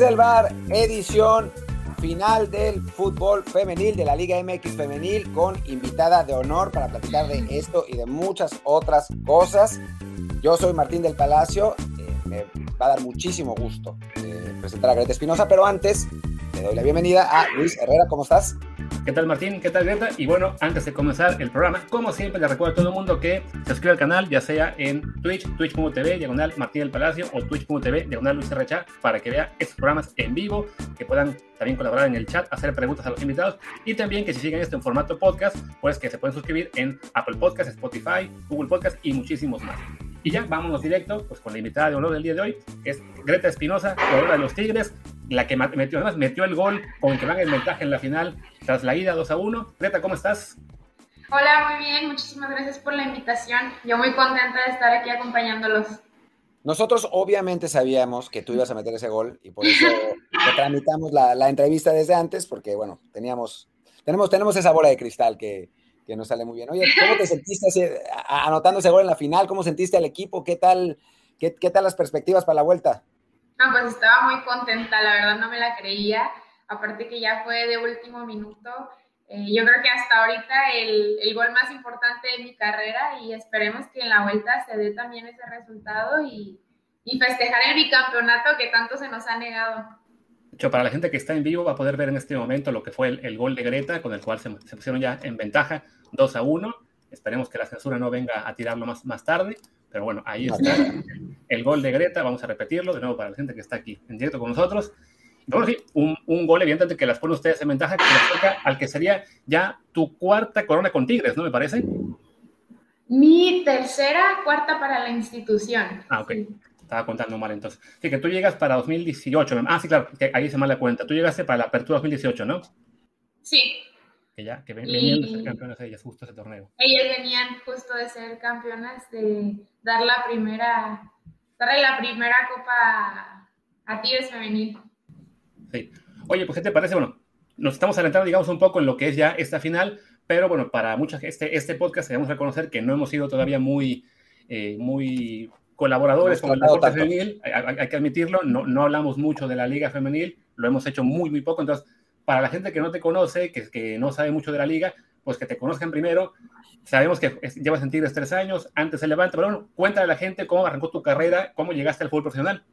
El bar, edición final del fútbol femenil de la Liga MX femenil con invitada de honor para platicar de esto y de muchas otras cosas. Yo soy Martín del Palacio, eh, me va a dar muchísimo gusto eh, presentar a Greta Espinosa, pero antes le doy la bienvenida a Luis Herrera, ¿cómo estás? ¿Qué tal Martín? ¿Qué tal Greta? Y bueno, antes de comenzar el programa, como siempre, le recuerdo a todo el mundo que se suscriba al canal, ya sea en Twitch, twitch.tv, diagonal Martín del Palacio, o twitch.tv, diagonal Luis RCH, para que vea estos programas en vivo, que puedan también colaborar en el chat, hacer preguntas a los invitados, y también que si siguen esto en formato podcast, pues que se pueden suscribir en Apple Podcast, Spotify, Google Podcast y muchísimos más. Y ya, vámonos directo pues, con la invitada de honor del día de hoy, que es Greta Espinosa, jugadora de los Tigres, la que metió, además metió el gol con el que van el ventaja en la final tras la ida 2 a 1. Greta, ¿cómo estás? Hola, muy bien, muchísimas gracias por la invitación. Yo muy contenta de estar aquí acompañándolos. Nosotros obviamente sabíamos que tú ibas a meter ese gol y por eso te tramitamos la, la, entrevista desde antes, porque bueno, teníamos, tenemos, tenemos esa bola de cristal que, que nos sale muy bien. Oye, ¿cómo te sentiste anotando ese gol en la final? ¿Cómo sentiste al equipo? ¿Qué tal, qué, qué tal las perspectivas para la vuelta? Ah, pues estaba muy contenta, la verdad no me la creía. Aparte que ya fue de último minuto. Eh, yo creo que hasta ahorita el, el, gol más importante de mi carrera y esperemos que en la vuelta se dé también ese resultado y, y festejar el bicampeonato que tanto se nos ha negado hecho, para la gente que está en vivo va a poder ver en este momento lo que fue el, el gol de Greta, con el cual se, se, pusieron ya en ventaja 2 a 1. Esperemos que la censura no venga a tirarlo más, más tarde, pero bueno, ahí está el, gol de Greta. Vamos a repetirlo de nuevo para la gente que está aquí en directo con nosotros. Bueno, sí, un, un gol evidentemente que las pone ustedes en ventaja, que les toca al que sería ya tu cuarta corona con Tigres, ¿no me parece? Mi tercera, cuarta para la institución. Ah, ok. Sí. Estaba contando mal entonces. Sí, que tú llegas para 2018. Ah, sí, claro, que ahí se mal la cuenta. Tú llegaste para la apertura 2018, ¿no? Sí. Que ya, que venían y... de ser campeonas ellas justo ese torneo. Ellas venían justo de ser campeonas, de dar la primera, darle la primera copa a Tigres Femenil. Sí. Oye, pues, ¿qué te parece? Bueno, nos estamos adelantando, digamos, un poco en lo que es ya esta final, pero bueno, para muchas, este, este podcast debemos reconocer que no hemos sido todavía muy, eh, muy colaboradores con el deporte femenil, hay, hay, que admitirlo, no, no hablamos mucho de la liga femenil, lo hemos hecho muy, muy poco, entonces, para la gente que no te conoce, que, que no sabe mucho de la liga, pues que te conozcan primero, sabemos que llevas en Tigres tres años, antes se levanta, pero bueno, cuéntale a la gente cómo arrancó tu carrera, cómo llegaste al fútbol profesional.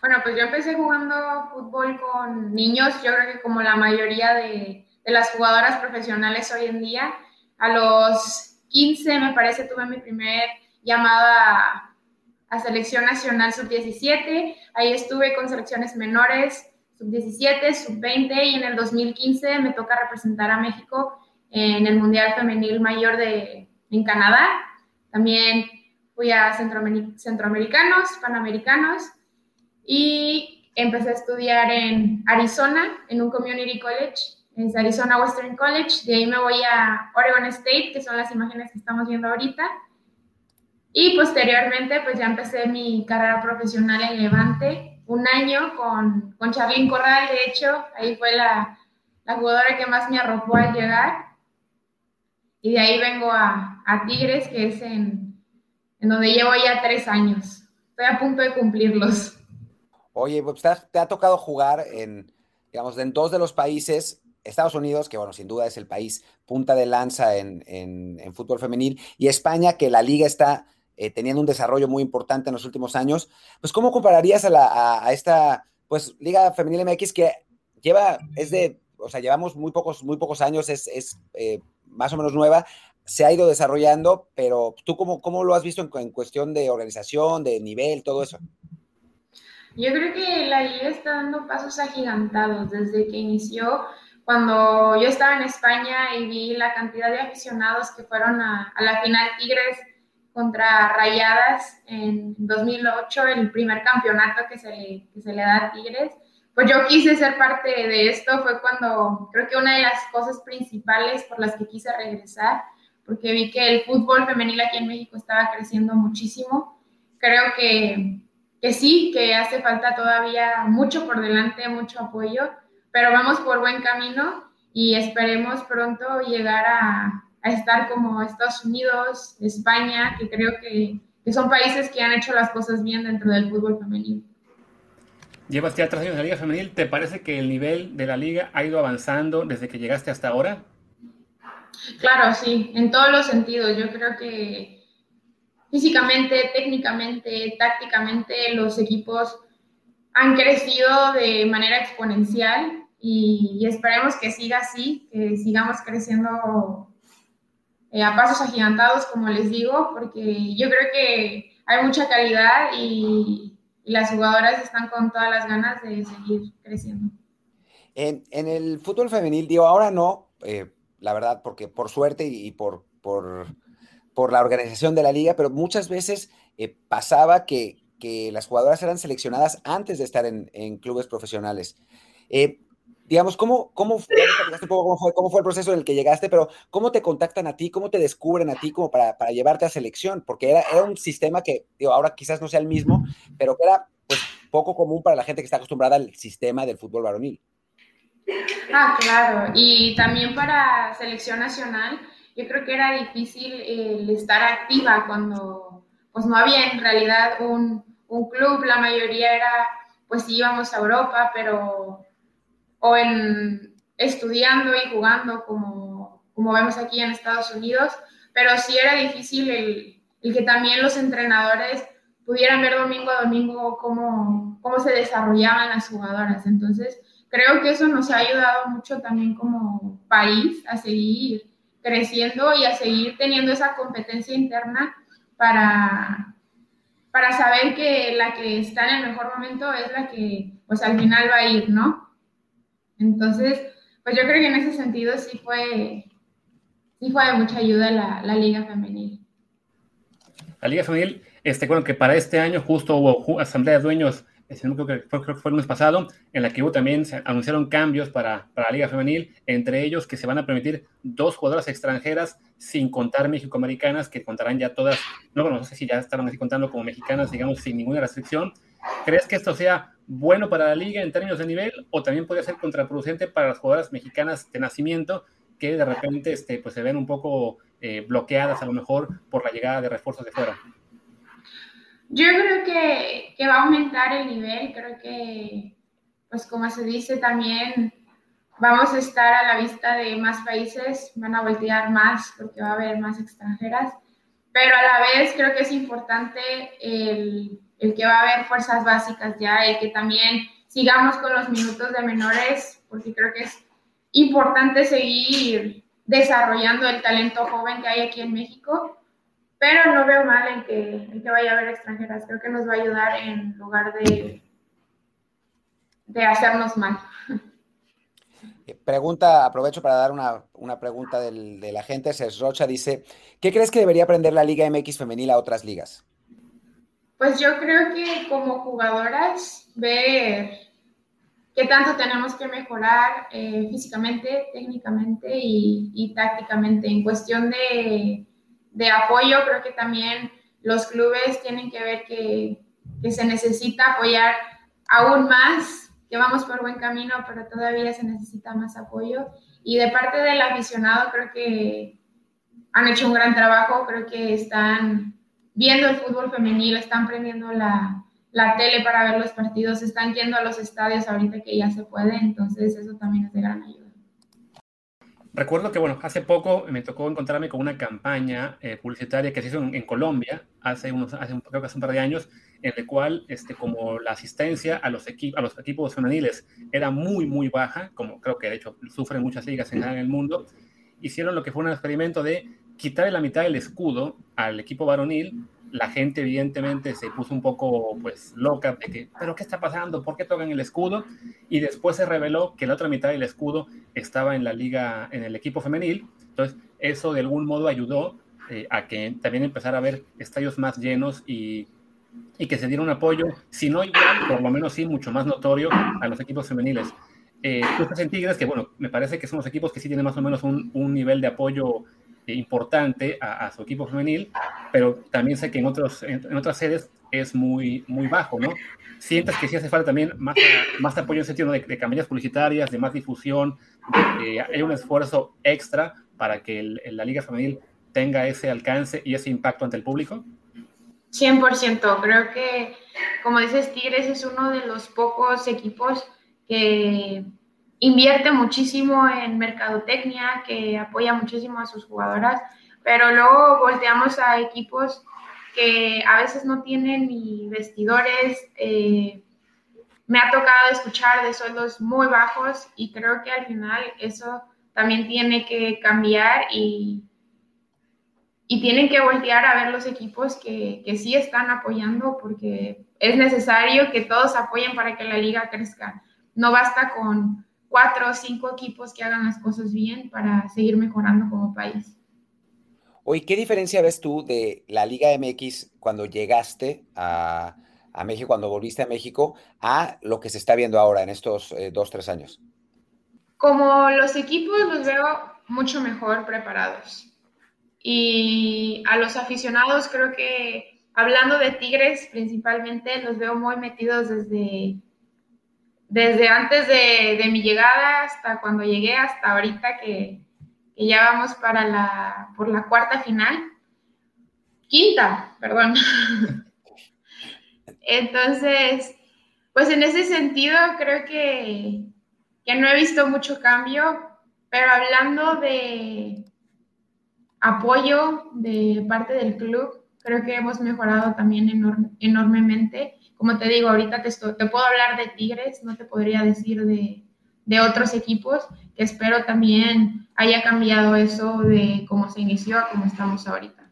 Bueno, pues yo empecé jugando fútbol con niños, yo creo que como la mayoría de, de las jugadoras profesionales hoy en día, a los 15 me parece tuve mi primer llamada a Selección Nacional Sub-17. Ahí estuve con selecciones menores, Sub-17, Sub-20 y en el 2015 me toca representar a México en el Mundial Femenil Mayor de, en Canadá. También fui a Centroamer Centroamericanos, Panamericanos y empecé a estudiar en Arizona, en un community college, es Arizona Western College. De ahí me voy a Oregon State, que son las imágenes que estamos viendo ahorita. Y posteriormente, pues ya empecé mi carrera profesional en Levante, un año con, con Charlyn Corral, de hecho, ahí fue la, la, jugadora que más me arropó al llegar. Y de ahí vengo a, a Tigres, que es en, en, donde llevo ya tres años. Estoy a punto de cumplirlos. Oye, pues te te ha tocado jugar en, digamos, en dos de los países Estados Unidos, que bueno, sin duda es el país punta de lanza en, en, en, fútbol femenil, y España, que la liga está eh, teniendo un desarrollo muy importante en los últimos años, pues ¿cómo compararías a, la, a, a, esta pues Liga Femenil MX que lleva, es de, o sea, llevamos muy pocos, muy pocos años, es, es eh, más o menos nueva, se ha ido desarrollando, pero tú cómo, cómo lo has visto en, en, cuestión de organización, de nivel, todo eso? Yo creo que la liga está dando pasos agigantados desde que inició. Cuando yo estaba en España y vi la cantidad de aficionados que fueron a, a la final Tigres contra Rayadas en 2008, el primer campeonato que se, le, que se le da a Tigres. Pues yo quise ser parte de esto, fue cuando creo que una de las cosas principales por las que quise regresar, porque vi que el fútbol femenil aquí en México estaba creciendo muchísimo. Creo que, que sí, que hace falta todavía mucho por delante, mucho apoyo, pero vamos por buen camino y esperemos pronto llegar a, a estar como Estados Unidos, España, que creo que, que, son países que han hecho las cosas bien dentro del fútbol femenino. Llevas ya tres años en la Liga Femenil. ¿Te parece que el nivel de la liga ha ido avanzando desde que llegaste hasta ahora? Claro, sí, en todos los sentidos. Yo creo que físicamente, técnicamente, tácticamente, los equipos han crecido de manera exponencial y, esperemos que siga así, que sigamos creciendo eh, a pasos agigantados, como les digo, porque yo creo que hay mucha calidad y, las jugadoras están con todas las ganas de seguir creciendo. En, el fútbol femenil, digo, ahora no, eh, la verdad, porque por suerte y, por, por, por, la organización de la liga, pero muchas veces eh, pasaba que, que, las jugadoras eran seleccionadas antes de estar en, clubes profesionales. Eh, digamos, ¿cómo, cómo, fue, cómo, fue, cómo fue el proceso en el que llegaste, pero cómo te contactan a ti, cómo te descubren a ti como para, para llevarte a selección? Porque era, era un sistema que, digo, ahora quizás no sea el mismo, pero que era pues, poco común para la gente que está acostumbrada al sistema del fútbol varonil. Ah, claro. Y también para selección nacional, yo creo que era difícil el estar activa cuando pues no había en realidad un, un club, la mayoría era, pues íbamos a Europa, pero o en estudiando y jugando como, como vemos aquí en Estados Unidos, pero sí era difícil el, el que también los entrenadores pudieran ver domingo a domingo cómo, cómo se desarrollaban las jugadoras. Entonces, creo que eso nos ha ayudado mucho también como país a seguir creciendo y a seguir teniendo esa competencia interna para, para saber que la que está en el mejor momento es la que pues al final va a ir, ¿no? Entonces, pues yo creo que en ese sentido sí fue, sí fue de mucha ayuda la, la Liga Femenil. La Liga Femenil, este, bueno, que para este año justo hubo asamblea de dueños creo que, fue, creo que fue el mes pasado, en la que hubo también se anunciaron cambios para, para, la Liga Femenil, entre ellos que se van a permitir dos jugadoras extranjeras sin contar mexicoamericanas, que contarán ya todas, no, bueno, no sé si ya estaban así contando como mexicanas, digamos, sin ninguna restricción. ¿Crees que esto sea bueno para la liga en términos de nivel o también puede ser contraproducente para las jugadoras mexicanas de nacimiento que de repente este, pues, se ven un poco eh, bloqueadas a lo mejor por la llegada de refuerzos de fuera? Yo creo que, que, va a aumentar el nivel, creo que, pues como se dice también, vamos a estar a la vista de más países, van a voltear más porque va a haber más extranjeras, pero a la vez creo que es importante el, el que va a haber fuerzas básicas ya, el que también sigamos con los minutos de menores, porque creo que es importante seguir desarrollando el talento joven que hay aquí en México pero no veo mal en que, que vaya a haber extranjeras. Creo que nos va a ayudar en lugar de, de hacernos mal. Eh, pregunta, aprovecho para dar una, una pregunta del, de la gente. Rocha dice: ¿Qué crees que debería aprender la Liga MX femenil a otras ligas? Pues yo creo que como jugadoras, ver qué tanto tenemos que mejorar eh, físicamente, técnicamente y, tácticamente en cuestión de de apoyo, creo que también los clubes tienen que ver que, se necesita apoyar aún más, que vamos por buen camino, pero todavía se necesita más apoyo. Y de parte del aficionado, creo que han hecho un gran trabajo, creo que están viendo el fútbol femenil, están prendiendo la, la tele para ver los partidos, están yendo a los estadios ahorita que ya se puede, entonces eso también es de gran ayuda. Recuerdo que, bueno, hace poco me tocó encontrarme con una campaña eh, publicitaria que se hizo en, Colombia, hace unos, hace, creo que hace un par de años, en el cual, este, como la asistencia a los, a los equipos femeniles era muy, muy baja, como creo que de hecho sufren muchas ligas en, en el mundo, hicieron lo que fue un experimento de quitarle la mitad del escudo al equipo varonil la gente evidentemente se puso un poco pues loca de que, pero ¿qué está pasando? ¿Por qué tocan el escudo? Y después se reveló que la otra mitad del escudo estaba en la liga, en el equipo femenil. Entonces, eso de algún modo ayudó eh, a que también empezara a haber estadios más llenos y, y, que se diera un apoyo, si no igual, por lo menos sí, mucho más notorio a los equipos femeniles. Eh, en Tigres, que bueno, me parece que son los equipos que sí tienen más o menos un, un nivel de apoyo importante a, su equipo femenil, pero también sé que en, otros, en, otras sedes es muy, muy bajo, ¿no? Sientes que sí hace falta también más, más apoyo en el sentido de, de campañas publicitarias, de más difusión, de hay un esfuerzo extra para que la liga femenil tenga ese alcance y ese impacto ante el público? 100%, creo que, como dices, Tigres es uno de los pocos equipos que invierte muchísimo en mercadotecnia, que apoya muchísimo a sus jugadoras, pero luego volteamos a equipos que a veces no tienen ni vestidores. Eh, me ha tocado escuchar de sueldos muy bajos y creo que al final eso también tiene que cambiar y, y tienen que voltear a ver los equipos que, que sí están apoyando porque es necesario que todos apoyen para que la liga crezca. No basta con cuatro o cinco equipos que hagan las cosas bien para seguir mejorando como país. Oye, ¿qué diferencia ves tú de la Liga MX cuando llegaste a, México, cuando volviste a México, a lo que se está viendo ahora en estos eh, dos, tres años? Como los equipos los veo mucho mejor preparados. Y a los aficionados creo que, hablando de Tigres principalmente, los veo muy metidos desde, desde antes de, mi llegada hasta cuando llegué, hasta ahorita que, que ya vamos para la, por la cuarta final. Quinta, perdón. Entonces, pues en ese sentido creo que, que no he visto mucho cambio, pero hablando de apoyo de parte del club, creo que hemos mejorado también enormemente. Como te digo, ahorita te, te puedo hablar de Tigres, no te podría decir de, de otros equipos, que espero también haya cambiado eso de cómo se inició a cómo estamos ahorita.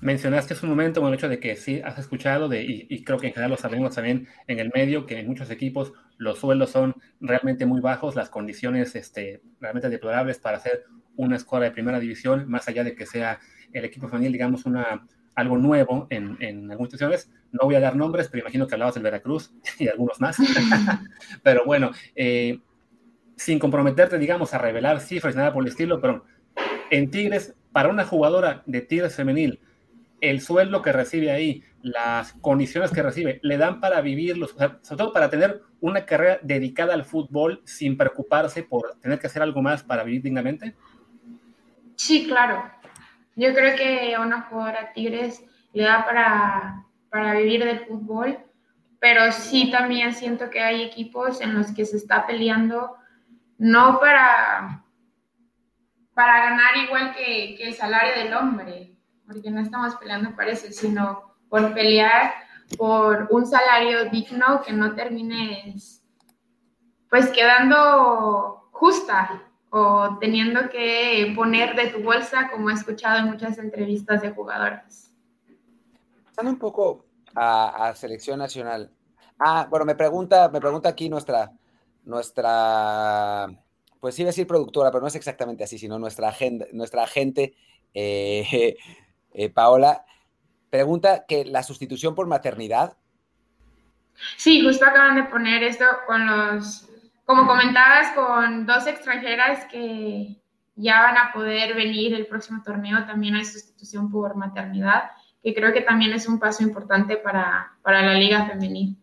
Mencionaste hace un momento el hecho de que sí has escuchado, de, y, creo que en general lo sabemos también en el medio, que en muchos equipos los sueldos son realmente muy bajos, las condiciones este, realmente deplorables para hacer una escuadra de primera división, más allá de que sea el equipo femenil, digamos, una, algo nuevo en, en algunas situaciones. No voy a dar nombres, pero imagino que hablabas del Veracruz y algunos más. pero bueno, eh, sin comprometerte, digamos, a revelar cifras y nada por el estilo, pero en Tigres, para una jugadora de Tigres femenil, el sueldo que recibe ahí, las condiciones que recibe, le dan para vivirlo, sobre todo para tener una carrera dedicada al fútbol sin preocuparse por tener que hacer algo más para vivir dignamente? Sí, claro. Yo creo que a una jugadora Tigres le da para, para vivir del fútbol, pero sí también siento que hay equipos en los que se está peleando no para, para ganar igual que, el salario del hombre, porque no estamos peleando por eso, sino por pelear por un salario digno que no termines pues quedando justa o teniendo que poner de tu bolsa, como he escuchado en muchas entrevistas de jugadoras. Pasando un poco a, a, selección nacional. Ah, bueno, me pregunta, me pregunta aquí nuestra, nuestra, pues iba a decir productora, pero no es exactamente así, sino nuestra, agenda, nuestra agente, eh, eh, Paola, pregunta que la sustitución por maternidad. Sí, justo acaban de poner esto con los, como comentabas, con dos extranjeras que ya van a poder venir el próximo torneo, también hay sustitución por maternidad, que creo que también es un paso importante para, para la liga femenil.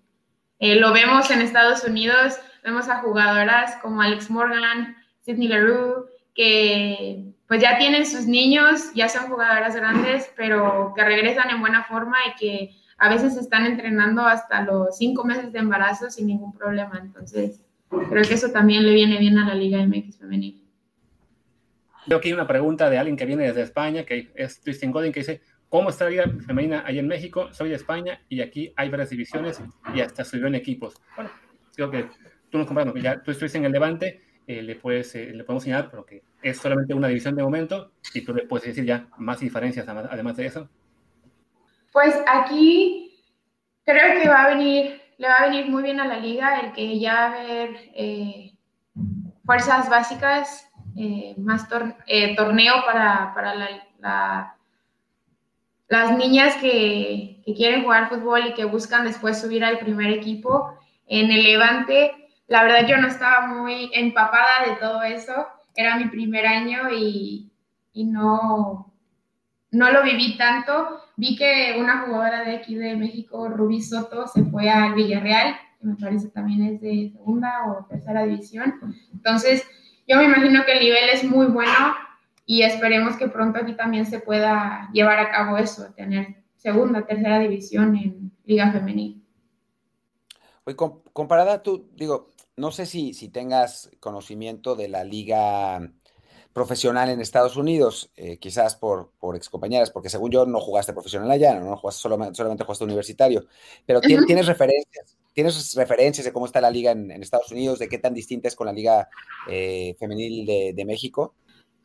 Eh, lo vemos en Estados Unidos, vemos a jugadoras como Alex Morgan, Sidney Leroux, que pues ya tienen sus niños, ya son jugadoras grandes, pero que regresan en buena forma y que a veces están entrenando hasta los cinco meses de embarazo sin ningún problema. Entonces, creo que eso también le viene bien a la Liga MX femenil. Veo aquí una pregunta de alguien que viene desde España, que es Tristan Godin, que dice, ¿cómo está la Liga Femenina ahí en México? Soy de España y aquí hay varias divisiones y hasta subió en equipos. Bueno, creo que tú nos compras, ya tú estuviste en el Levante, eh, le, puedes, eh, le podemos señalar, pero que es solamente una división de momento y tú le puedes decir ya más diferencias además de eso. Pues aquí creo que va a venir, le va a venir muy bien a la liga el que ya haber eh, fuerzas básicas, más torneo para, para la, las niñas que, que quieren jugar fútbol y que buscan después subir al primer equipo. En el Levante la verdad yo no estaba muy empapada de todo eso, era mi primer año y, no, no lo viví tanto. Vi que una jugadora de aquí de México, Rubí Soto, se fue al Villarreal, que me parece también es de segunda o tercera división. Entonces, yo me imagino que el nivel es muy bueno y esperemos que pronto aquí también se pueda llevar a cabo eso, tener segunda, tercera división en Liga Femenil. Oye, comparada tú, digo, no sé si, si tengas conocimiento de la liga profesional en Estados Unidos, eh, quizás por, por excompañeras, porque según yo no jugaste profesional allá, no, jugaste solamente, solamente jugaste universitario, pero tienes referencias, tienes referencias de cómo está la liga en, Estados Unidos, de qué tan distinta es con la liga eh, femenil de, México.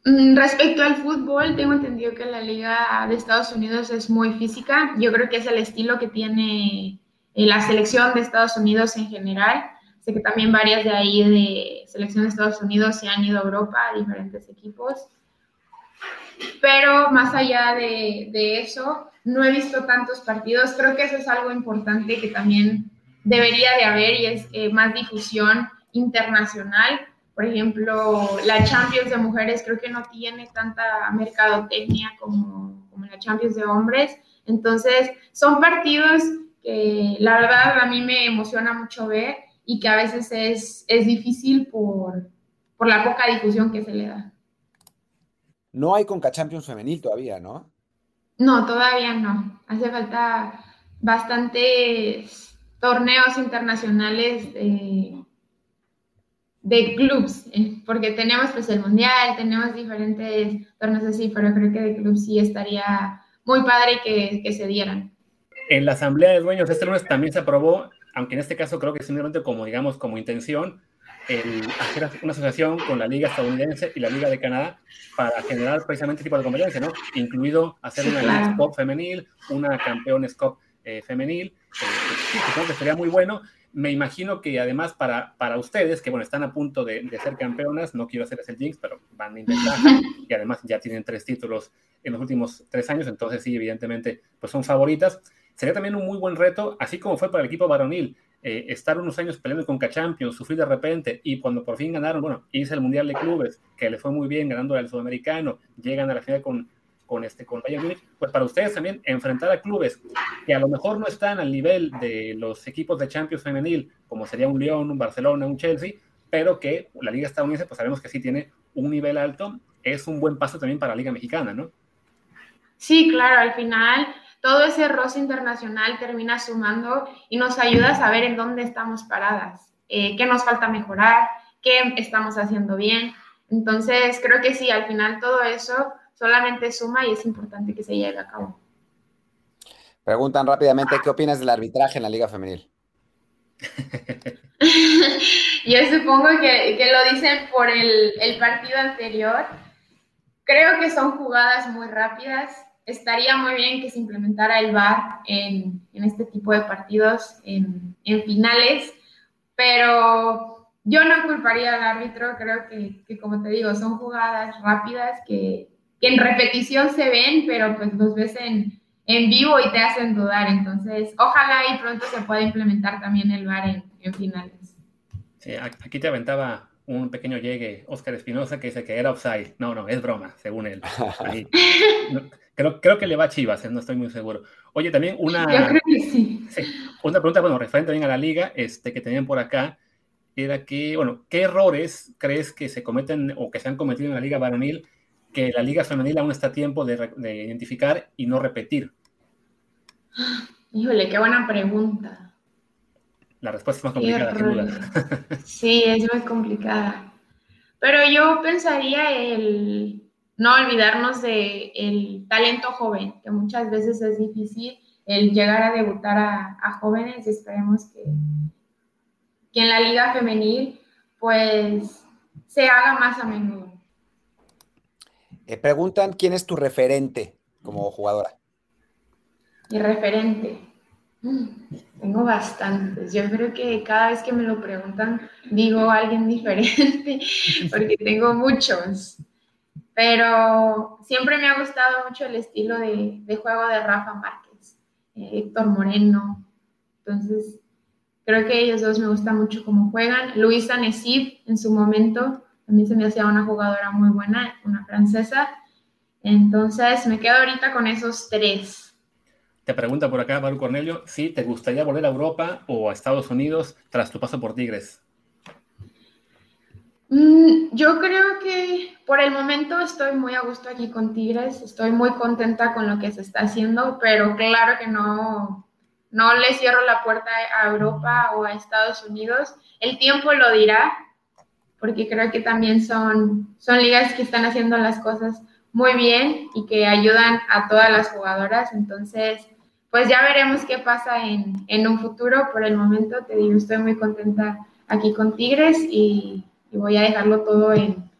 Mm, respecto al fútbol, tengo entendido que la liga de Estados Unidos es muy física. Yo creo que es el estilo que tiene eh, la selección de Estados Unidos en general. Sé que también varias de ahí de selección de Estados Unidos se han ido a Europa a diferentes equipos. Pero más allá de, de eso, no he visto tantos partidos. Creo que eso es algo importante que también debería de haber y es eh, más difusión internacional. Por ejemplo, la Champions de mujeres creo que no tiene tanta mercadotecnia como, como la Champions de hombres. Entonces, son partidos que la verdad a mí me emociona mucho ver y que a veces es, es difícil por, por la poca difusión que se le da. No hay Conca Champions femenil todavía, ¿no? No, todavía no. Hace falta bastantes torneos internacionales de, de clubs, eh, porque tenemos pues el mundial, tenemos diferentes torneos así, pero creo que de clubs sí estaría muy padre que, que se dieran. En la asamblea de dueños este lunes también se aprobó aunque en este caso creo que simplemente como, digamos, como intención, el hacer una asociación con la Liga Estadounidense y la Liga de Canadá para generar precisamente este tipo de competencia, ¿no? Incluido hacer una Liga Cup femenil, una Campeones Cup eh, femenil, eh, creo que sería muy bueno. Me imagino que además para, para ustedes, que bueno, están a punto de, de ser campeonas, no quiero hacerles el jinx, pero van a intentar, y además ya tienen tres títulos en los últimos tres años, entonces sí, evidentemente, pues son favoritas Sería también un muy buen reto, así como fue para el equipo varonil, eh, estar unos años peleando con Champions, sufrir de repente y cuando por fin ganaron, bueno, hice el Mundial de Clubes, que le fue muy bien ganando al Sudamericano, llegan a la final con, con, este, con Bayern Munich, pues para ustedes también enfrentar a clubes que a lo mejor no están al nivel de los equipos de Champions femenil, como sería un Lyon, un Barcelona, un Chelsea, pero que la Liga Estadounidense, pues sabemos que sí tiene un nivel alto, es un buen paso también para la Liga Mexicana, ¿no? Sí, claro, al final todo ese roce internacional termina sumando y nos ayuda a saber en dónde estamos paradas, eh, qué nos falta mejorar, qué estamos haciendo bien. Entonces, creo que sí, al final todo eso solamente suma y es importante que se lleve a cabo. Preguntan rápidamente, ¿qué opinas del arbitraje en la Liga Femenil? Yo supongo que, que, lo dicen por el, el partido anterior. Creo que son jugadas muy rápidas, estaría muy bien que se implementara el VAR en, en este tipo de partidos, en, en, finales, pero yo no culparía al árbitro, creo que, que como te digo, son jugadas rápidas que, que, en repetición se ven, pero pues los ves en, en vivo y te hacen dudar, entonces ojalá y pronto se pueda implementar también el VAR en, finales. Sí, aquí te aventaba un pequeño llegue, Oscar Espinosa, que dice que era offside. No, no, es broma, según él. creo, creo que le va a Chivas, eh, no estoy muy seguro. Oye, también una, una pregunta, bueno, referente también a la liga, este, que tenían por acá, era que, bueno, ¿qué errores crees que se cometen o que se han cometido en la liga varonil que la liga femenil aún está a tiempo de, de identificar y no repetir? Híjole, qué buena pregunta. La respuesta es más complicada, Sí, es más complicada. Pero yo pensaría el no olvidarnos del el talento joven, que muchas veces es difícil el llegar a debutar a, jóvenes. Esperemos que, que en la liga femenil pues se haga más a menudo. Eh, preguntan quién es tu referente como jugadora. Mi referente. Tengo bastantes. Yo creo que cada vez que me lo preguntan digo alguien diferente porque tengo muchos. Pero siempre me ha gustado mucho el estilo de, juego de Rafa Márquez, eh, Héctor Moreno. Entonces, creo que ellos dos me gustan mucho cómo juegan. Luisa Nesib en su momento también se me hacía una jugadora muy buena, una francesa. Entonces, me quedo ahorita con esos tres. Te pregunta por acá, Maru Cornelio, si te gustaría volver a Europa o a Estados Unidos tras tu paso por Tigres. Mm, yo creo que por el momento estoy muy a gusto aquí con Tigres, estoy muy contenta con lo que se está haciendo, pero claro que no, no le cierro la puerta a Europa o a Estados Unidos. El tiempo lo dirá, porque creo que también son, son ligas que están haciendo las cosas muy bien y que ayudan a todas las jugadoras. Entonces, pues ya veremos qué pasa en, en un futuro. Por el momento, te digo, estoy muy contenta aquí con Tigres y y voy a dejarlo todo en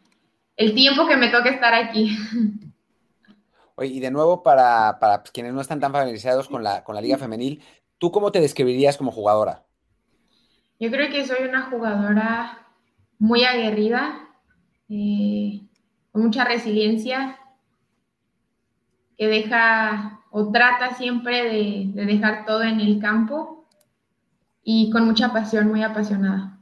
el tiempo que me toque estar aquí. Oye, y de nuevo, para, para quienes no están tan familiarizados con la, con la Liga Femenil, ¿tú cómo te describirías como jugadora? Yo creo que soy una jugadora muy aguerrida, eh, con mucha resiliencia, que deja o trata siempre de, de dejar todo en el campo y con mucha pasión, muy apasionada.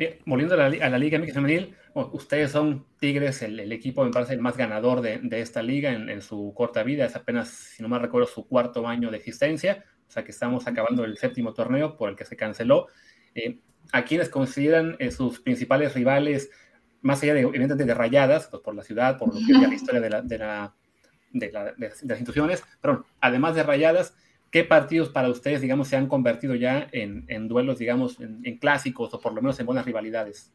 Eh, volviendo a la, Liga MX Femenil, ustedes son Tigres, el, equipo me parece el más ganador de, esta liga en, su corta vida, es apenas, si no me recuerdo, su cuarto año de existencia, o sea que estamos acabando el séptimo torneo por el que se canceló. Eh, ¿A quiénes consideran eh, sus principales rivales, más allá de, evidentemente, de rayadas, pues, por la ciudad, por lo que es la historia de, la, de, la, de, las instituciones, pero además de rayadas, ¿Qué partidos para ustedes, digamos, se han convertido ya en, duelos, digamos, en, clásicos o por lo menos en buenas rivalidades?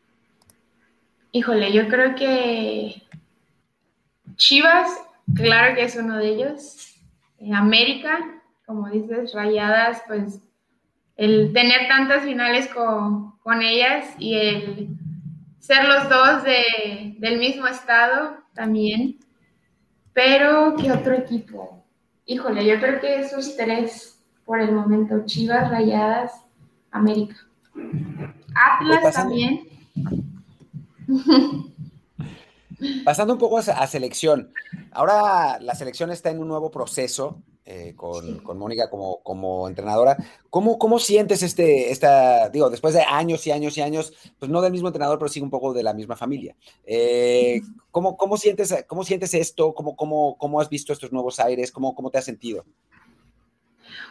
Híjole, yo creo que Chivas, claro que es uno de ellos. Eh, América, como dices, Rayadas, pues el tener tantas finales con, ellas y el ser los dos del mismo estado también. Pero, ¿qué otro equipo? Híjole, yo creo que esos tres por el momento, Chivas, Rayadas, América. Atlas también. Pasando un poco a, selección. Ahora la selección está en un nuevo proceso eh, con, Mónica como, como entrenadora. ¿Cómo, ¿Cómo sientes este, esta, digo, después de años y años y años, pues no del mismo entrenador, pero sí un poco de la misma familia? Eh, ¿cómo, cómo, sientes, ¿Cómo sientes esto? ¿Cómo, cómo, cómo has visto estos nuevos aires? ¿Cómo, ¿Cómo te has sentido?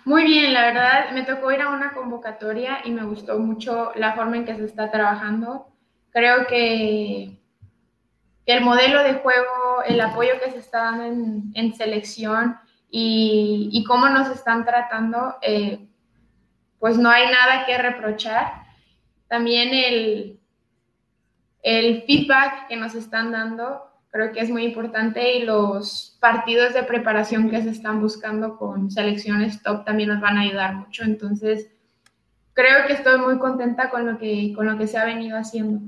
Muy bien, la verdad, me tocó ir a una convocatoria y me gustó mucho la forma en que se está trabajando. Creo que el modelo de juego, el apoyo que se está dando en, en selección y, y, cómo nos están tratando, eh, pues no hay nada que reprochar. También el, el feedback que nos están dando creo que es muy importante y los partidos de preparación que se están buscando con selecciones top también nos van a ayudar mucho. Entonces, creo que estoy muy contenta con lo que, con lo que se ha venido haciendo.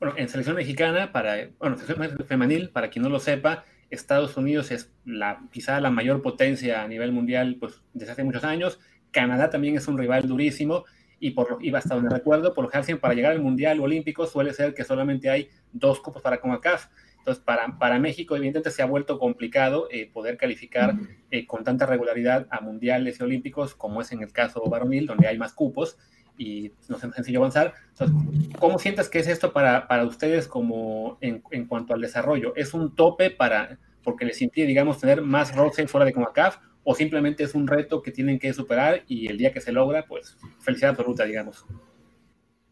Bueno, en selección mexicana, para, bueno, selección femenil, para quien no lo sepa, Estados Unidos es la, quizá la mayor potencia a nivel mundial pues, desde hace muchos años. Canadá también es un rival durísimo y, por, y hasta donde recuerdo, por lo general, para llegar al Mundial Olímpico suele ser que solamente hay dos cupos para CONCACAF. Entonces, para, para México, evidentemente, se ha vuelto complicado eh, poder calificar eh, con tanta regularidad a mundiales y olímpicos, como es en el caso varonil, donde hay más cupos y no es sencillo avanzar. Entonces, ¿cómo sientes que es esto para, para ustedes como en, en, cuanto al desarrollo? ¿Es un tope para, porque les impide, digamos, tener más roce fuera de CONCACAF o simplemente es un reto que tienen que superar y el día que se logra, pues felicidad absoluta, digamos?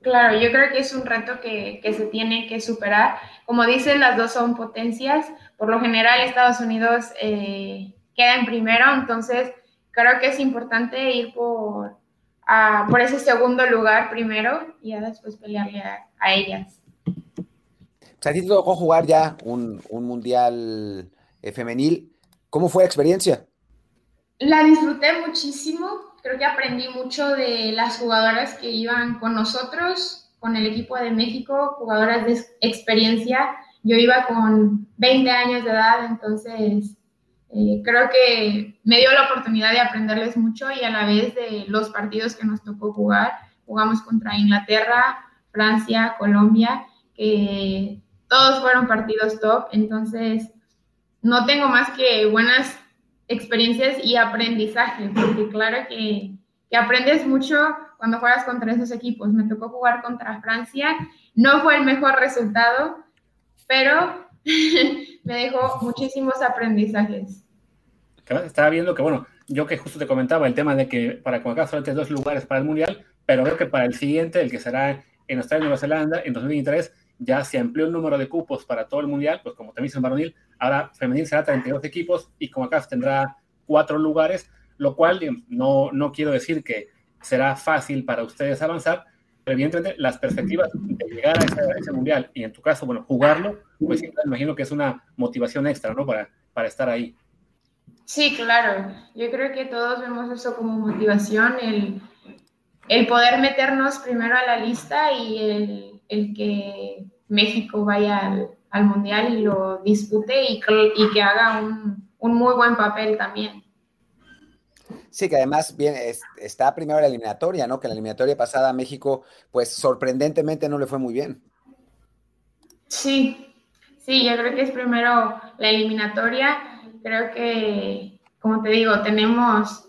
Claro, yo creo que es un reto que, que se tiene que superar. Como dicen, las dos son potencias. Por lo general, Estados Unidos eh, queda en primero, entonces creo que es importante ir por, por ese segundo lugar primero y ya después pelearle a, ellas. O sea, a ti te tocó jugar ya un, mundial eh, femenil. ¿Cómo fue la experiencia? La disfruté muchísimo. Creo que aprendí mucho de las jugadoras que iban con nosotros, con el equipo de México, jugadoras de experiencia. Yo iba con 20 años de edad, entonces eh, creo que me dio la oportunidad de aprenderles mucho y a la vez de los partidos que nos tocó jugar. Jugamos contra Inglaterra, Francia, Colombia, que todos fueron partidos top, entonces no tengo más que buenas experiencias y aprendizaje, porque claro que, que aprendes mucho cuando juegas contra esos equipos. Me tocó jugar contra Francia, no fue el mejor resultado, pero me dejó muchísimos aprendizajes. Estaba viendo que, bueno, yo que justo te comentaba el tema de que para acá solamente dos lugares para el Mundial, pero creo que para el siguiente, el que será en Australia y Nueva Zelanda en 2023 ya se amplió el número de cupos para todo el mundial, pues como también en varonil, ahora femenil será 32 equipos y como acá tendrá cuatro lugares, lo cual no, no quiero decir que será fácil para ustedes avanzar, pero evidentemente las perspectivas de llegar a ese, mundial y en tu caso, bueno, jugarlo, pues imagino que es una motivación extra, ¿no? Para, para estar ahí. Sí, claro. Yo creo que todos vemos eso como motivación, el, el poder meternos primero a la lista y el, el que México vaya al, al, mundial y lo dispute y, y que haga un, un muy buen papel también. Sí, que además bien, está primero la eliminatoria, ¿no? Que la eliminatoria pasada a México, pues sorprendentemente no le fue muy bien. Sí, sí, yo creo que es primero la eliminatoria. Creo que, como te digo, tenemos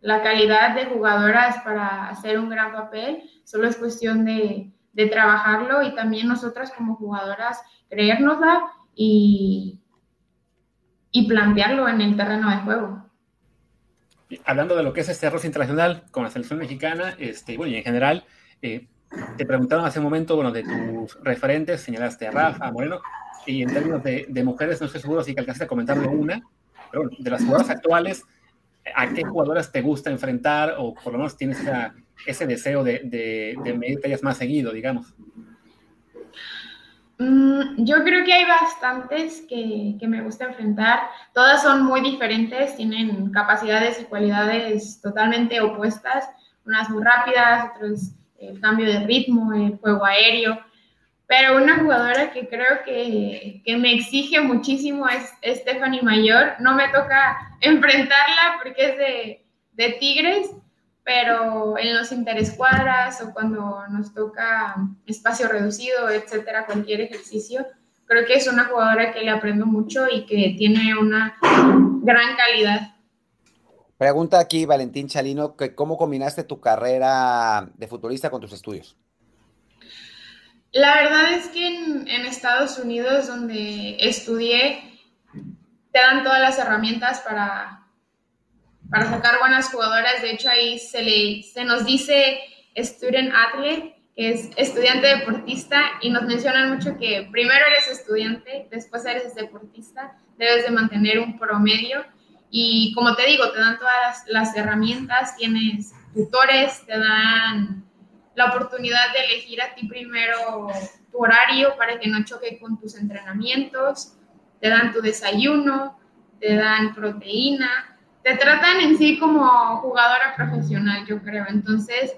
la calidad de jugadoras para hacer un gran papel. Solo es cuestión de, de trabajarlo y también nosotras como jugadoras creérnosla y, y plantearlo en el terreno de juego hablando de lo que es este arroz internacional con la selección mexicana, este, bueno, y en general, eh, te preguntaron hace un momento, bueno, de tus referentes, señalaste a Rafa, a Moreno, y en términos de, mujeres, no estoy seguro si alcanzaste a comentarlo una, pero bueno, de las jugadoras actuales, ¿a qué jugadoras te gusta enfrentar o por lo menos tienes ese deseo de, de, de medirte ellas más seguido, digamos? Mm, yo creo que hay bastantes que, que, me gusta enfrentar. Todas son muy diferentes, tienen capacidades y cualidades totalmente opuestas. Unas muy rápidas, otras el cambio de ritmo, el juego aéreo. Pero una jugadora que creo que, que me exige muchísimo es Stephanie Mayor. No me toca enfrentarla porque es de, de Tigres, pero en los interescuadras o cuando nos toca espacio reducido, etcétera, cualquier ejercicio, creo que es una jugadora que le aprendo mucho y que tiene una gran calidad. Pregunta aquí Valentín Chalino, ¿cómo combinaste tu carrera de futbolista con tus estudios? La verdad es que en, en Estados Unidos, donde estudié, te dan todas las herramientas para para sacar buenas jugadoras. De hecho, ahí se, le, se nos dice student athlete, que es estudiante deportista, y nos mencionan mucho que primero eres estudiante, después eres deportista, debes de mantener un promedio. Y como te digo, te dan todas las herramientas, tienes tutores, te dan la oportunidad de elegir a ti primero tu horario para que no choque con tus entrenamientos, te dan tu desayuno, te dan proteína, te tratan en sí como jugadora profesional, yo creo. Entonces,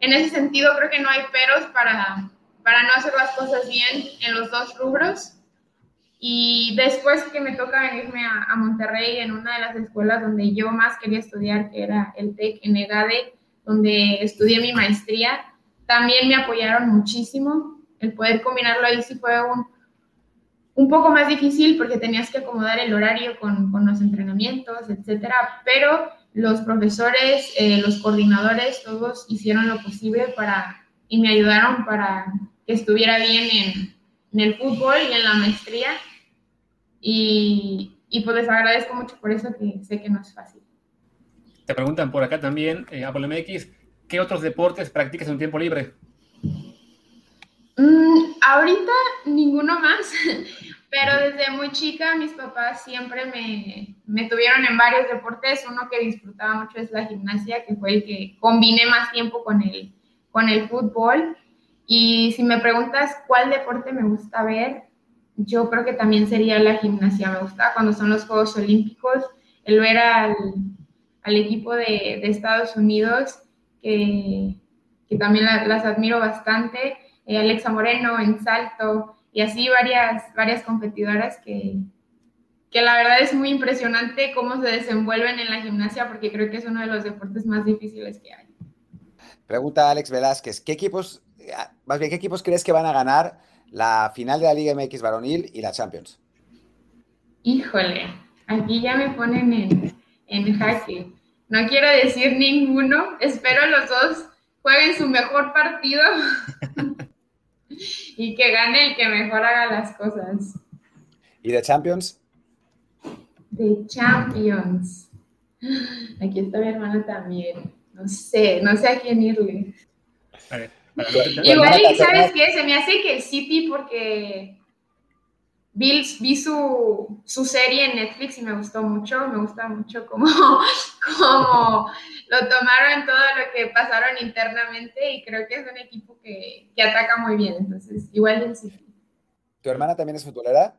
en ese sentido, creo que no hay peros para, para no hacer las cosas bien en los dos rubros. Y después que me toca venirme a, Monterrey, en una de las escuelas donde yo más quería estudiar, que era el TEC en EGADE, donde estudié mi maestría, también me apoyaron muchísimo. El poder combinarlo ahí sí fue un, un poco más difícil porque tenías que acomodar el horario con, con los entrenamientos, etcétera, pero los profesores, eh, los coordinadores, todos hicieron lo posible para y me ayudaron para que estuviera bien en, en el fútbol y en la maestría. Y, y, pues les agradezco mucho por eso, que sé que no es fácil. Te preguntan por acá también, eh, Apple MX, ¿qué otros deportes practicas en un tiempo libre? Mm, ahorita ninguno más, pero desde muy chica mis papás siempre me, me, tuvieron en varios deportes. Uno que disfrutaba mucho es la gimnasia, que fue el que combiné más tiempo con el, con el fútbol. Y si me preguntas cuál deporte me gusta ver, yo creo que también sería la gimnasia. Me gusta cuando son los Juegos Olímpicos, el ver al, al equipo de, de, Estados Unidos, que, que también las admiro bastante eh, Alexa Moreno en salto y así varias, varias competidoras que, que la verdad es muy impresionante cómo se desenvuelven en la gimnasia porque creo que es uno de los deportes más difíciles que hay. Pregunta Alex Velázquez, ¿qué equipos, más bien, qué equipos crees que van a ganar la final de la Liga MX varonil y la Champions? Híjole, aquí ya me ponen en, en jaque. No quiero decir ninguno, espero los dos jueguen su mejor partido y que gane el que mejor haga las cosas. ¿Y de Champions? De Champions. Aquí está mi hermana también. No sé, no sé a quién irle. Igual, y ¿sabes qué? Se me hace que City porque vi, vi su, su, serie en Netflix y me gustó mucho, me gusta mucho cómo, cómo lo tomaron todo lo que pasaron internamente y creo que es un equipo que, que ataca muy bien, entonces igual el City. ¿Tu hermana también es futbolera?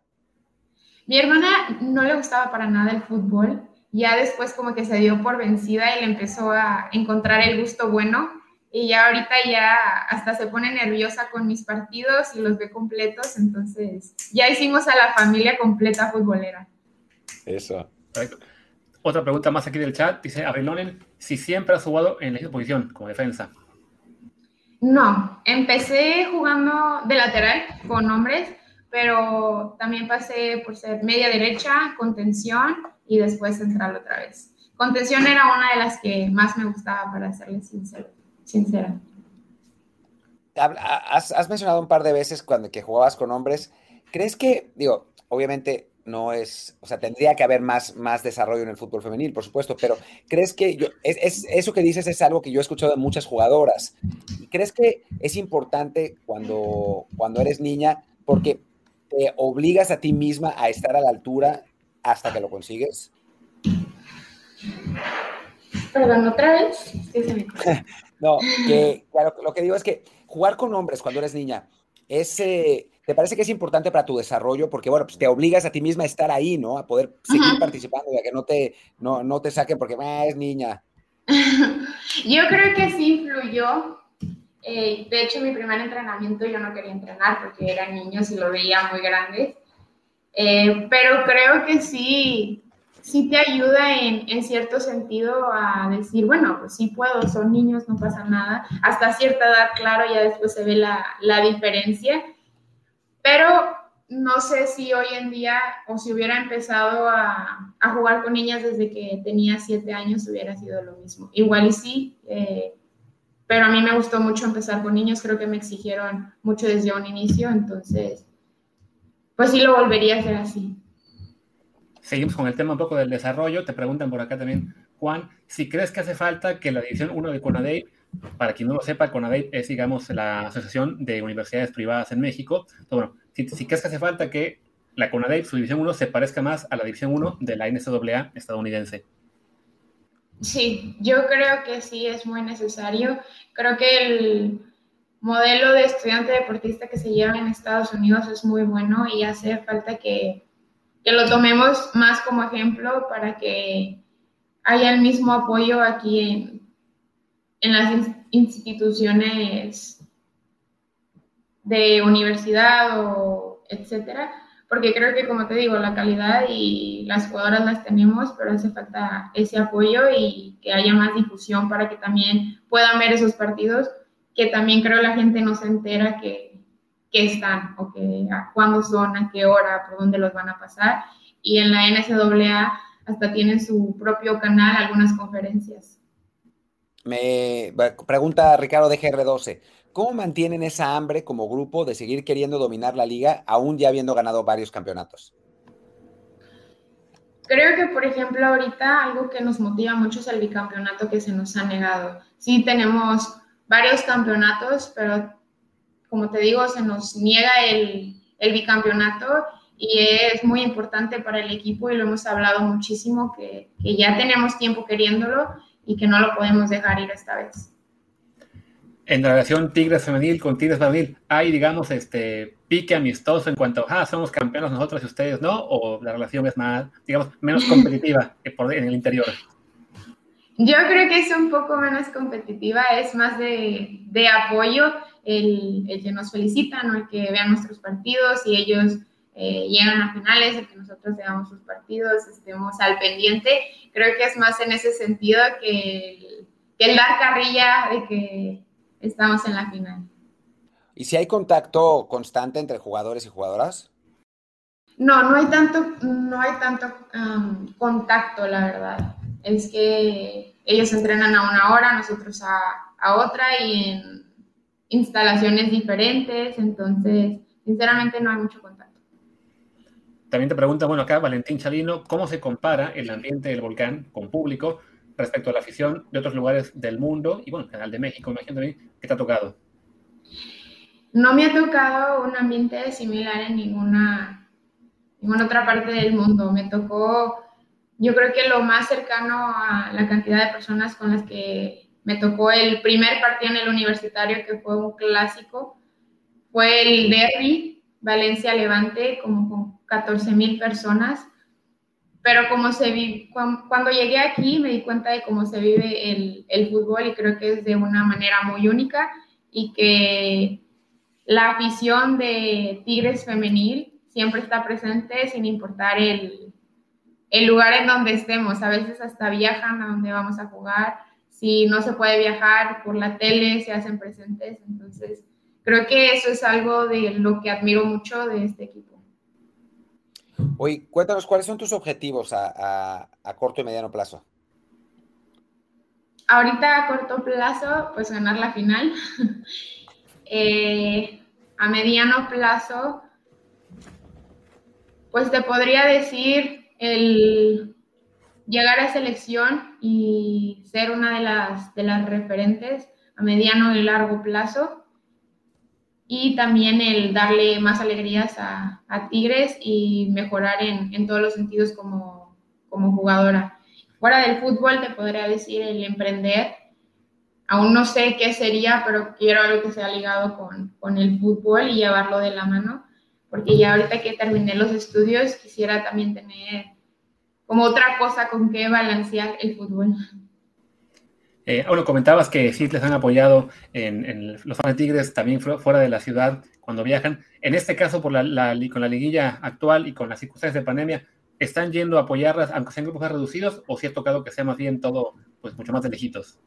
Mi hermana no le gustaba para nada el fútbol, ya después como que se dio por vencida y le empezó a encontrar el gusto bueno y ya ahorita ya hasta se pone nerviosa con mis partidos y los ve completos, entonces ya hicimos a la familia completa futbolera. Eso. Otra pregunta más aquí del chat, dice Abelonen, si siempre has jugado en esa posición como defensa. No, empecé jugando de lateral con hombres, pero también pasé por ser media derecha, contención y después central otra vez. Contención era una de las que más me gustaba, para serles sincero sincera. Has, mencionado un par de veces cuando que jugabas con hombres. ¿Crees que, digo, obviamente no es, o sea, tendría que haber más, más desarrollo en el fútbol femenil, por supuesto, pero ¿crees que yo, es, eso que dices es algo que yo he escuchado de muchas jugadoras? ¿Crees que es importante cuando, cuando eres niña porque te obligas a ti misma a estar a la altura hasta que lo consigues? Perdón, otra vez. no, que, lo que digo es que jugar con hombres cuando eres niña, ese, ¿te parece que es importante para tu desarrollo? Porque, bueno, pues te obligas a ti misma a estar ahí, ¿no? A poder seguir participando y a que no te, no, no te saquen porque ah, es niña. yo creo que sí influyó. Eh, de hecho, mi primer entrenamiento yo no quería entrenar porque eran niños y lo veía muy grande. Eh, pero creo que sí, sí te ayuda en, en, cierto sentido a decir, bueno, pues sí puedo, son niños, no pasa nada. Hasta cierta edad, claro, ya después se ve la, la diferencia. Pero no sé si hoy en día o si hubiera empezado a, a, jugar con niñas desde que tenía siete años hubiera sido lo mismo. Igual y sí, eh, pero a mí me gustó mucho empezar con niños, creo que me exigieron mucho desde un inicio, entonces, pues sí lo volvería a hacer así seguimos con el tema un poco del desarrollo. Te preguntan por acá también, Juan, si crees que hace falta que la División 1 de CONADEIP, para quien no lo sepa, CONADEIP es, digamos, la Asociación de Universidades Privadas en México. bueno, si, crees que hace falta que la CONADEIP, su División 1, se parezca más a la División 1 de la NCAA estadounidense. Sí, yo creo que sí es muy necesario. Creo que el modelo de estudiante deportista que se lleva en Estados Unidos es muy bueno y hace falta que que lo tomemos más como ejemplo para que haya el mismo apoyo aquí en, en las instituciones de universidad o etcétera, porque creo que como te digo, la calidad y las jugadoras las tenemos, pero hace falta ese apoyo y que haya más difusión para que también puedan ver esos partidos, que también creo la gente no se entera que qué están o qué, a cuándo son, a qué hora, por dónde los van a pasar. Y en la NCAA hasta tienen su propio canal, algunas conferencias. Me pregunta Ricardo de GR12, ¿cómo mantienen esa hambre como grupo de seguir queriendo dominar la liga, aún ya habiendo ganado varios campeonatos? Creo que, por ejemplo, ahorita algo que nos motiva mucho es el bicampeonato que se nos ha negado. Sí, tenemos varios campeonatos, pero como te digo, se nos niega el, bicampeonato y es muy importante para el equipo y lo hemos hablado muchísimo, que, ya tenemos tiempo queriéndolo y que no lo podemos dejar ir esta vez. En la relación Tigres femenil con Tigres femenil, ¿hay, digamos, este pique amistoso en cuanto a, ah, somos campeones nosotros y ustedes no? ¿O la relación es más, digamos, menos competitiva por, en el interior? Yo creo que es un poco menos competitiva, es más de, de apoyo el, el, que nos felicitan o el que vean nuestros partidos y ellos eh, llegan a finales, el que nosotros veamos sus partidos, estemos al pendiente. Creo que es más en ese sentido que el, que el dar carrilla de que estamos en la final. ¿Y si hay contacto constante entre jugadores y jugadoras? No, no hay tanto, no hay tanto um, contacto, la verdad. Es que ellos entrenan a una hora, nosotros a, a otra y en instalaciones diferentes, entonces sinceramente no hay mucho contacto. También te pregunta, bueno, acá Valentín Chalino, ¿cómo se compara el ambiente del volcán con público respecto a la afición de otros lugares del mundo y bueno, Canal de México, imagínate, que te ha tocado? No me ha tocado un ambiente similar en ninguna, ninguna otra parte del mundo. Me tocó, yo creo que lo más cercano a la cantidad de personas con las que me tocó el primer partido en el universitario, que fue un clásico, fue el derby Valencia-Levante, como con 14 mil personas. Pero como se vive, cuando, llegué aquí me di cuenta de cómo se vive el, el fútbol y creo que es de una manera muy única y que la afición de Tigres femenil siempre está presente sin importar el, el lugar en donde estemos. A veces hasta viajan a donde vamos a jugar. Si no se puede viajar por la tele, se hacen presentes. Entonces, creo que eso es algo de lo que admiro mucho de este equipo. Oye, cuéntanos, ¿cuáles son tus objetivos a, corto y mediano plazo? Ahorita a corto plazo, pues ganar la final. Eh, a mediano plazo, pues te podría decir el llegar a selección y ser una de las, de las referentes a mediano y largo plazo y también el darle más alegrías a, Tigres y mejorar en, todos los sentidos como, como, jugadora. Fuera del fútbol te podría decir el emprender. Aún no sé qué sería, pero quiero algo que sea ligado con, con el fútbol y llevarlo de la mano, porque ya ahorita que terminé los estudios quisiera también tener como otra cosa con que balancear el fútbol. Eh, bueno, comentabas que sí les han apoyado en, los fans de Tigres también fuera de la ciudad cuando viajan. En este caso, por la, con la liguilla actual y con las circunstancias de pandemia, ¿están yendo a apoyarlas, aunque sean grupos más reducidos, o si ha tocado que sea más bien todo, pues mucho más de lejitos?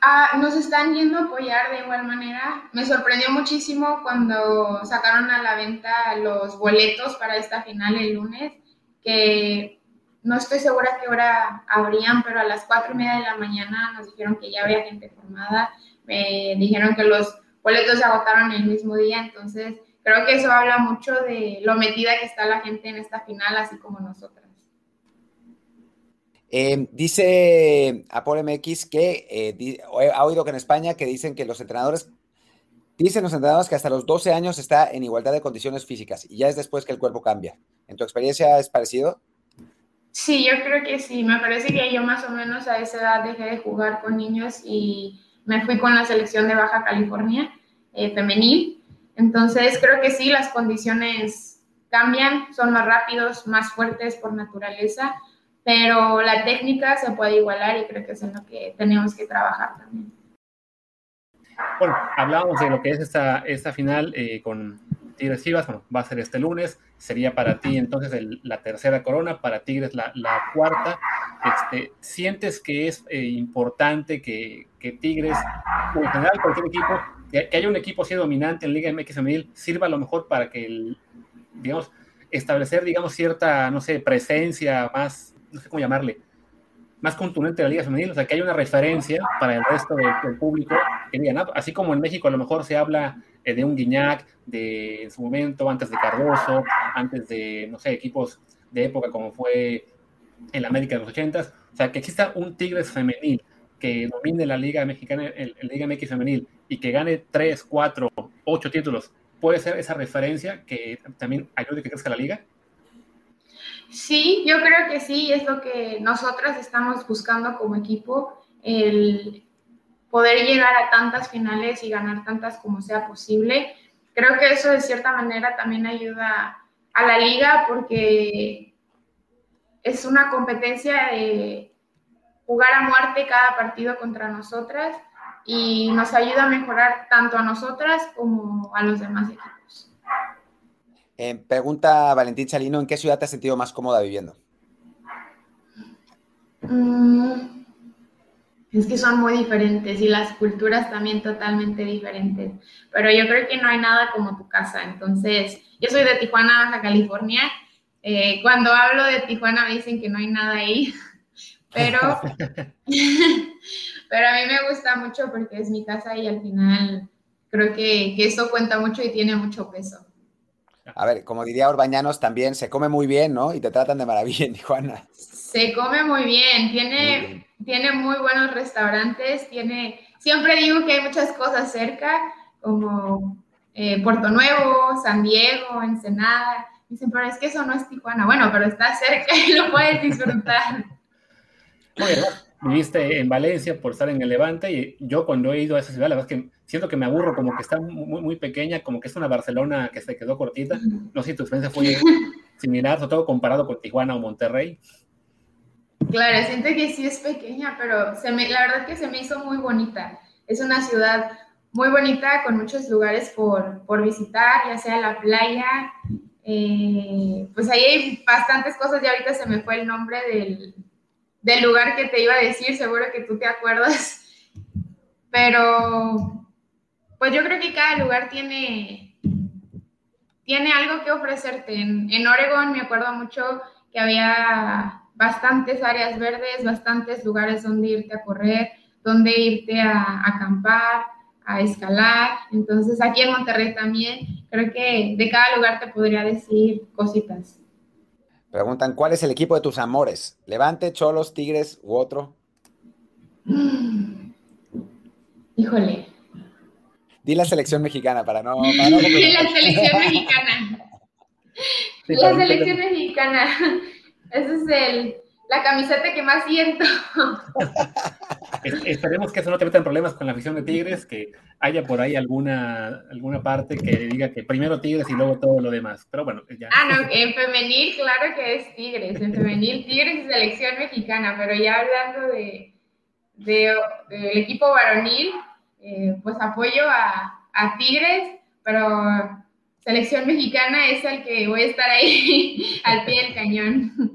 Ah, nos están yendo a apoyar de igual manera. Me sorprendió muchísimo cuando sacaron a la venta los boletos para esta final el lunes, que no estoy segura qué hora abrían, pero a las cuatro y media de la mañana nos dijeron que ya había gente formada. Me dijeron que los boletos se agotaron el mismo día, entonces creo que eso habla mucho de lo metida que está la gente en esta final, así como nosotras. Eh, dice Apolo MX que eh, ha oído que en España que dicen que los entrenadores, dicen los entrenadores que hasta los 12 años está en igualdad de condiciones físicas y ya es después que el cuerpo cambia. ¿En tu experiencia es parecido? Sí, yo creo que sí. Me parece que yo más o menos a esa edad dejé de jugar con niños y me fui con la selección de Baja California eh, femenil. Entonces creo que sí, las condiciones cambian, son más rápidos, más fuertes por naturaleza, pero la técnica se puede igualar y creo que es en lo que tenemos que trabajar también. Bueno, hablábamos de lo que es esta, esta final eh, con Tigres Chivas, bueno, va a ser este lunes, sería para ti entonces la tercera corona, para Tigres la, cuarta. Este, ¿Sientes que es eh, importante que, que, Tigres, en general cualquier equipo, que, haya un equipo así dominante en Liga MX Femenil, sirva a lo mejor para que, el, digamos, establecer, digamos, cierta, no sé, presencia más, no sé cómo llamarle, más contundente de la Liga Femenil, o sea, que haya una referencia para el resto del, público que digan, así como en México a lo mejor se habla eh, de un Guiñac, de en su momento, antes de Cardoso, antes de, no sé, equipos de época como fue en América de los 80 o sea, que exista un Tigres femenil que domine la Liga Mexicana, el, Liga MX femenil y que gane 3, 4, 8 títulos, ¿puede ser esa referencia que también ayude a que crezca la liga? Sí, yo creo que sí, es lo que nosotras estamos buscando como equipo, el poder llegar a tantas finales y ganar tantas como sea posible. Creo que eso de cierta manera también ayuda a la liga porque es una competencia de jugar a muerte cada partido contra nosotras y nos ayuda a mejorar tanto a nosotras como a los demás equipos. Eh, pregunta Valentín Salino, ¿en qué ciudad te has sentido más cómoda viviendo? Mm, es que son muy diferentes y las culturas también totalmente diferentes, pero yo creo que no hay nada como tu casa. Entonces, yo soy de Tijuana, Baja California. Eh, cuando hablo de Tijuana me dicen que no hay nada ahí, pero, pero a mí me gusta mucho porque es mi casa y al final creo que, que eso cuenta mucho y tiene mucho peso. A ver, como diría Orbañanos, también se come muy bien, ¿no? Y te tratan de maravilla en Tijuana. Se come muy bien, tiene, muy tiene muy buenos restaurantes, tiene siempre digo que hay muchas cosas cerca, como eh, Puerto Nuevo, San Diego, Ensenada. Dicen, pero es que eso no es Tijuana. Bueno, pero está cerca y lo puedes disfrutar. Viviste en Valencia por estar en el Levante y yo cuando he ido a esa ciudad, la verdad es que siento que me aburro, como que está muy, muy pequeña, como que es una Barcelona que se quedó cortita. No sé si tu experiencia fue similar, sobre todo comparado con Tijuana o Monterrey. Claro, siento que sí es pequeña, pero se me, la verdad que se me hizo muy bonita. Es una ciudad muy bonita con muchos lugares por, por visitar, ya sea la playa. Eh, pues ahí hay bastantes cosas, ya ahorita se me fue el nombre del, del lugar que te iba a decir, seguro que tú te acuerdas. Pero, pues yo creo que cada lugar tiene, tiene algo que ofrecerte. En, en Oregon me acuerdo mucho que había bastantes áreas verdes, bastantes lugares donde irte a correr, donde irte a, acampar, a escalar. Entonces aquí en Monterrey también creo que de cada lugar te podría decir cositas. Preguntan, ¿cuál es el equipo de tus amores? ¿Levante, Cholos, Tigres u otro? Híjole. Di la selección mexicana para no... Para no Di la selección mexicana. la selección mexicana. Esa es el, la camiseta que más siento. Esperemos que eso no te meta en problemas con la afición de Tigres, que haya por ahí alguna, alguna parte que diga que primero Tigres y luego todo lo demás. Pero bueno, ya. Ah, no, en femenil, claro que es Tigres. En femenil, Tigres y selección mexicana, pero ya hablando de, del equipo varonil, eh, pues apoyo a, a Tigres, pero selección mexicana es el que voy a estar ahí al pie del cañón.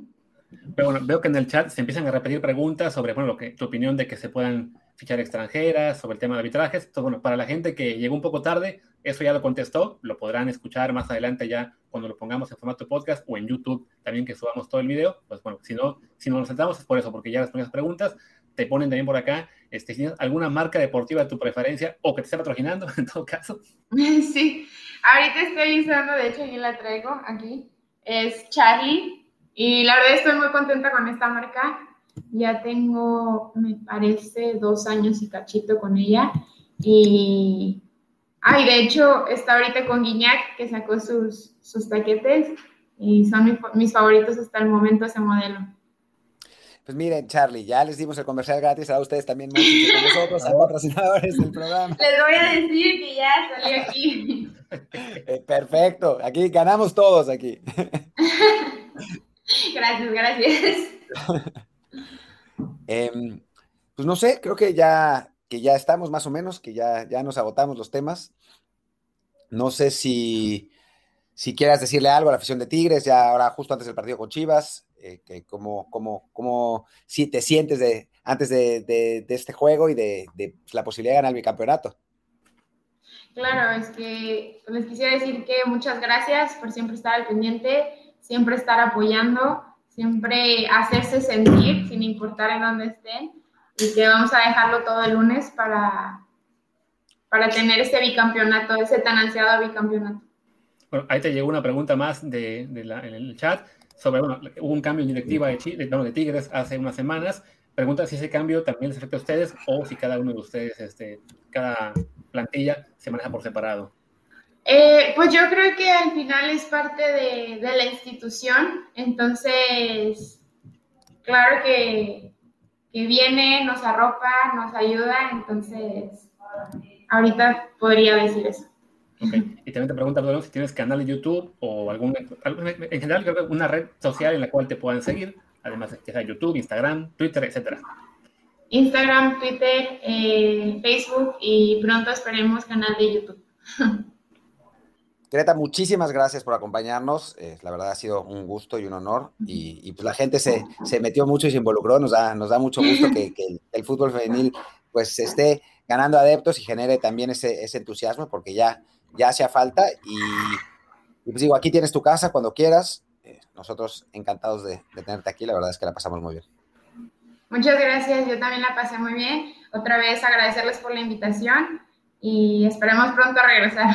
Pero bueno, veo que en el chat se empiezan a repetir preguntas sobre, bueno, lo que, tu opinión de que se puedan fichar extranjeras, sobre el tema de arbitrajes. Entonces, bueno, para la gente que llegó un poco tarde, eso ya lo contestó, lo podrán escuchar más adelante ya cuando lo pongamos en formato podcast o en YouTube también que subamos todo el video. Pues bueno, si no, si no nos sentamos es por eso, porque ya las primeras preguntas te ponen también por acá, este, si tienes alguna marca deportiva de tu preferencia o que te esté patrocinando, en todo caso. Sí, ahorita estoy usando, de hecho, yo la traigo aquí, es Charlie, y la verdad estoy muy contenta con esta marca. Ya tengo, me parece, dos años y cachito con ella. Y, ay, de hecho, está ahorita con Guiñac, que sacó sus, sus paquetes. Y son mis favoritos hasta el momento ese modelo. Pues miren, Charlie, ya les dimos el comercial gratis a ustedes también con nosotros, a patrocinadores del programa. Les voy a decir que ya salí aquí. Eh, perfecto, aquí ganamos todos aquí. Gracias, gracias. Em, pues no sé, creo que ya, que ya estamos más o menos, que ya, ya nos agotamos los temas. No sé si, si quieras decirle algo a la afición de Tigres, ya ahora justo antes del partido con Chivas, eh, que como, como, como si te sientes de, antes de, este juego y de, pues, la posibilidad de ganar el bicampeonato. Claro, es que les quisiera decir que muchas gracias por siempre estar al pendiente, siempre estar apoyando, siempre hacerse sentir sin importar en dónde estén y que vamos a dejarlo todo el lunes para, para tener este bicampeonato, ese tan ansiado bicampeonato. Bueno, ahí te llegó una pregunta más de, en el chat sobre, un cambio en directiva de, de, Tigres hace unas semanas. Pregunta si ese cambio también les afecta a ustedes o si cada uno de ustedes, este, cada plantilla se maneja por separado. Eh, pues yo creo que al final es parte de, de la institución, entonces, claro que, que, viene, nos arropa, nos ayuda, entonces, ahorita podría decir eso. Y también te pregunto, si tienes canal de YouTube o algún, en general, creo que una red social en la cual te puedan seguir, además de sea YouTube, Instagram, Twitter, etcétera. Instagram, Twitter, eh, Facebook y pronto esperemos canal de YouTube. Greta, muchísimas gracias por acompañarnos. Eh, la verdad ha sido un gusto y un honor. Y, pues la gente se, se, metió mucho y se involucró. Nos da, nos da mucho gusto que, el, fútbol femenil pues esté ganando adeptos y genere también ese, ese entusiasmo, porque ya ya hacía falta y, pues digo, aquí tienes tu casa cuando quieras. Eh, nosotros encantados de, tenerte aquí, la verdad es que la pasamos muy bien. Muchas gracias, yo también la pasé muy bien. Otra vez agradecerles por la invitación y esperemos pronto regresar.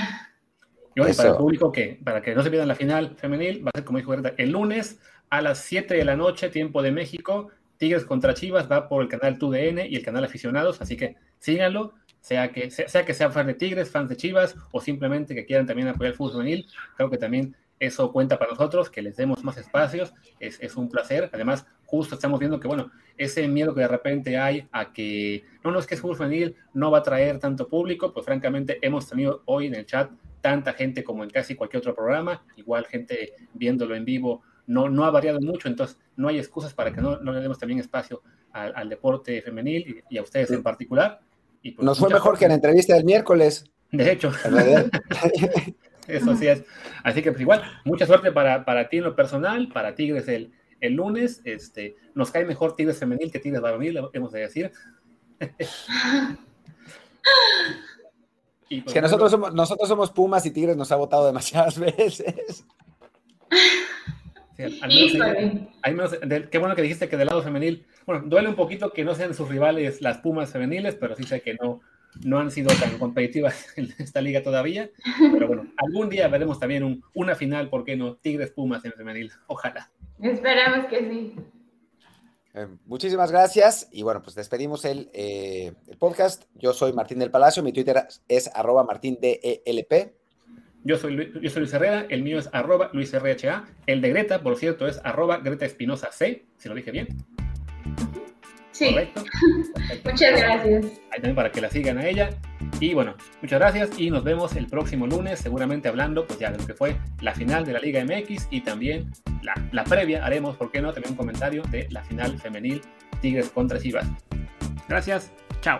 Y para el público que, para que no se pierdan la final femenil, va a ser como dijo Greta, el lunes a las 7 de la noche, tiempo de México, Tigres contra Chivas, va por el canal TUDN y el canal Aficionados, así que síganlo sea que sea, que sean fans de Tigres, fans de Chivas o simplemente que quieran también apoyar el fútbol juvenil, creo que también eso cuenta para nosotros, que les demos más espacios, es, es, un placer. Además, justo estamos viendo que, bueno, ese miedo que de repente hay a que, no, no es que es fútbol juvenil, no va a traer tanto público, pues francamente hemos tenido hoy en el chat tanta gente como en casi cualquier otro programa, igual gente viéndolo en vivo, no, no ha variado mucho, entonces no hay excusas para que no, no le demos también espacio al, al deporte femenil y, y, a ustedes en particular. Y pues, Nos fue mejor que en la entrevista del miércoles. De hecho. Eso sí es. Así que pues igual, mucha suerte para, para ti en lo personal, para Tigres el, el lunes. Este, nos cae mejor Tigres femenil que Tigres varonil, hemos de decir. y, es que nosotros somos, nosotros somos Pumas y Tigres nos ha votado demasiadas veces. Sí, al menos, hay menos de, qué bueno que dijiste que del lado femenil, bueno, duele un poquito que no sean sus rivales las Pumas femeniles, pero sí sé que no, no han sido tan competitivas en esta liga todavía. Pero bueno, algún día veremos también un, una final, ¿por qué no? Tigres Pumas en femenil, ojalá. Esperemos que sí. Eh, muchísimas gracias y bueno, pues despedimos el, eh, el, podcast. Yo soy Martín del Palacio, mi Twitter es arroba martindelp. Yo soy, Luis, yo soy Luis Herrera, el mío es arroba luisrha, el de Greta, por cierto, es arroba Greta Espinosa C, si lo dije bien. Sí. Correcto. Muchas gracias. Ahí también para que la sigan a ella. Y bueno, muchas gracias y nos vemos el próximo lunes, seguramente hablando pues ya de lo que fue la final de la Liga MX y también la, la previa, haremos, ¿por qué no? También un comentario de la final femenil Tigres contra Chivas. Gracias, chao.